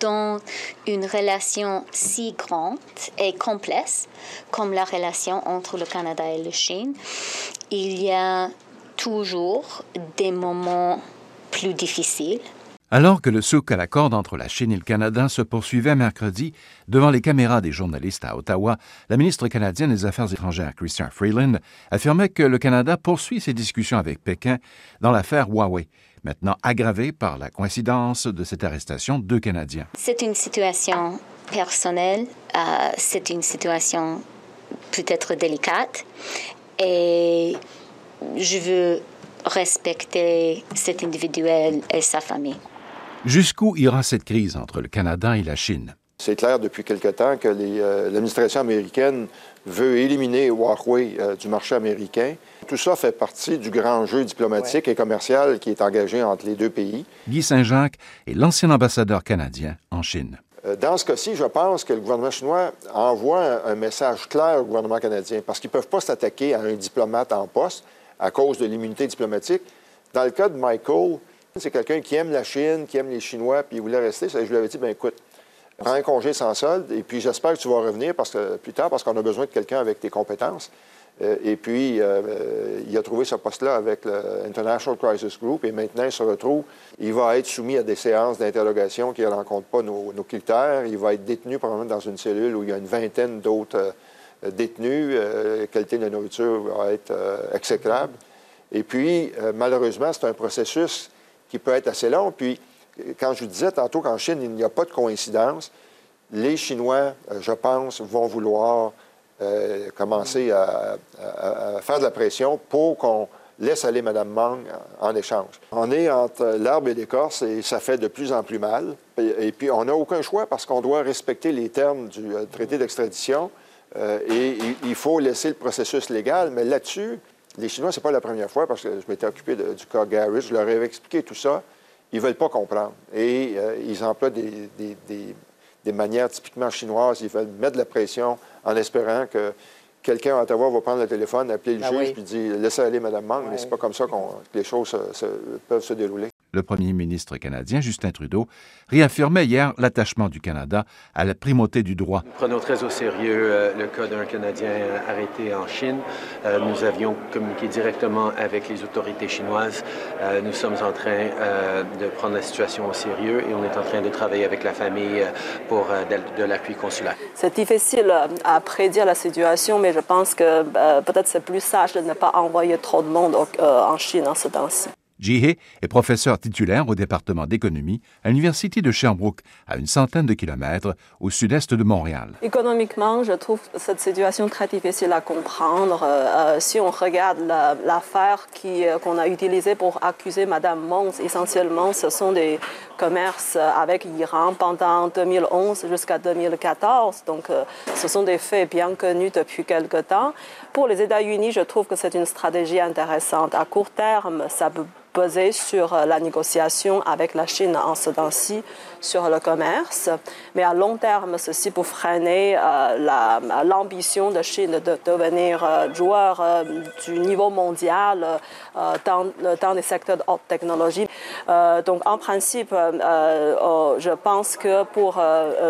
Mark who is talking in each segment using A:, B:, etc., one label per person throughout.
A: dans une relation si grande et complexe comme la relation entre le Canada et la Chine, il y a toujours des moments plus difficiles.
B: Alors que le souk à la corde entre la Chine et le Canada se poursuivait mercredi devant les caméras des journalistes à Ottawa, la ministre canadienne des Affaires étrangères, Christian Freeland, affirmait que le Canada poursuit ses discussions avec Pékin dans l'affaire Huawei, maintenant aggravée par la coïncidence de cette arrestation de deux Canadiens.
A: C'est une situation personnelle, euh, c'est une situation peut-être délicate et je veux respecter cet individuel et sa famille.
B: Jusqu'où ira cette crise entre le Canada et la Chine?
C: C'est clair depuis quelque temps que euh, l'administration américaine veut éliminer Huawei euh, du marché américain. Tout ça fait partie du grand jeu diplomatique et commercial qui est engagé entre les deux pays.
B: Guy Saint-Jacques est l'ancien ambassadeur canadien en Chine.
C: Euh, dans ce cas-ci, je pense que le gouvernement chinois envoie un, message clair au gouvernement canadien parce qu'ils ne peuvent pas s'attaquer à un diplomate en poste à cause de l'immunité diplomatique. Dans le cas de Michael, c'est quelqu'un qui aime la Chine, qui aime les Chinois, puis il voulait rester. Je lui avais dit, ben écoute, prends un congé sans solde, et puis j'espère que tu vas revenir parce que, plus tard parce qu'on a besoin de quelqu'un avec tes compétences. Euh, et puis, euh, il a trouvé ce poste-là avec l'International Crisis Group, et maintenant, il se retrouve, il va être soumis à des séances d'interrogation qui ne rencontrent pas nos, critères. Il va être détenu probablement dans une cellule où il y a une vingtaine d'autres euh, détenus. la qualité de la nourriture va être exécrable. Et puis, malheureusement, c'est un processus qui peut être assez long. Puis, quand je vous disais tantôt qu'en Chine, il n'y a pas de coïncidence, les Chinois, euh, je pense, vont vouloir euh, commencer à, faire de la pression pour qu'on laisse aller Mme Mang en, échange. On est entre l'arbre et l'écorce et ça fait de plus en plus mal. Et, puis, on n'a aucun choix parce qu'on doit respecter les termes du euh, traité d'extradition et il faut laisser le processus légal. Mais là-dessus, les Chinois, ce n'est pas la première fois parce que je m'étais occupé du cas Gary, je leur avais expliqué tout ça. Ils veulent pas comprendre. Et euh, ils emploient des, manières typiquement chinoises. Ils veulent mettre de la pression en espérant que quelqu'un à Ottawa va prendre le téléphone, appeler le ben juge, puis dire Laissez aller Mme Mang, mais c'est pas comme ça que les choses peuvent se dérouler
B: le premier ministre canadien Justin Trudeau réaffirmait hier l'attachement du Canada à la primauté du droit.
D: Nous prenons très au sérieux euh, le cas d'un Canadien arrêté en Chine. Euh, nous avions communiqué directement avec les autorités chinoises. Euh, nous sommes en train de prendre la situation au sérieux et on est en train de travailler avec la famille pour de, l'appui consulaire.
E: C'est difficile à prédire la situation, mais je pense que peut-être c'est plus sage de ne pas envoyer trop de monde en Chine en ce temps-ci.
B: Jihé est professeur titulaire au département d'économie à l'Université de Sherbrooke, à une centaine de kilomètres au sud-est de Montréal.
E: Économiquement, je trouve cette situation très difficile à comprendre. Euh, euh, si on regarde l'affaire euh, qu'on a utilisée pour accuser Mme Mons, essentiellement, ce sont des commerces avec l'Iran pendant 2011 jusqu'à 2014. Donc, ce sont des faits bien connus depuis quelque temps. Pour les États-Unis, je trouve que c'est une stratégie intéressante. À court terme, ça peut peser sur euh, la négociation avec la Chine en ce temps-ci sur le commerce. Mais à long terme, ceci pour freiner euh, l'ambition de Chine de devenir euh, joueur du niveau mondial dans, dans les secteurs de haute technologie. donc, en principe, oh, je pense que pour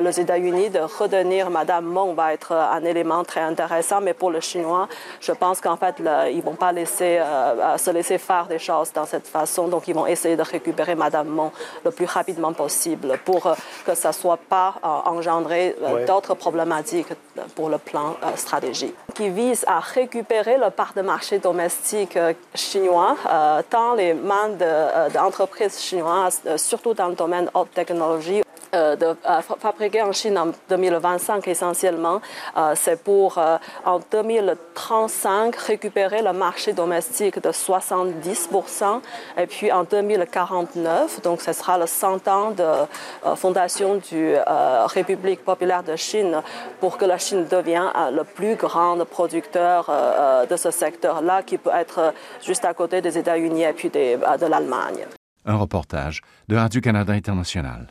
E: les États-Unis, de retenir Madame Meng va être un élément très intéressant. Mais pour les Chinois, je pense qu'en fait, ils ne vont pas laisser, se laisser faire des choses dans cette façon. Donc, ils vont essayer de récupérer Madame Mon le plus rapidement possible pour euh, que ça ne soit pas euh, engendré euh, d'autres problématiques pour le plan stratégique. Qui vise à récupérer le part de marché domestique chinois dans les mains d'entreprises chinoises, surtout dans le domaine haute technologie euh, de euh, en Chine en 2025 essentiellement, euh, c'est pour en 2035 récupérer le marché domestique de 70% et puis en 2049, donc ce sera le 100 ans de fondation du République populaire de Chine pour que la Chine devienne le plus grand producteur de ce secteur-là qui peut être juste à côté des États-Unis et puis de l'Allemagne.
B: Un reportage de Radio-Canada International.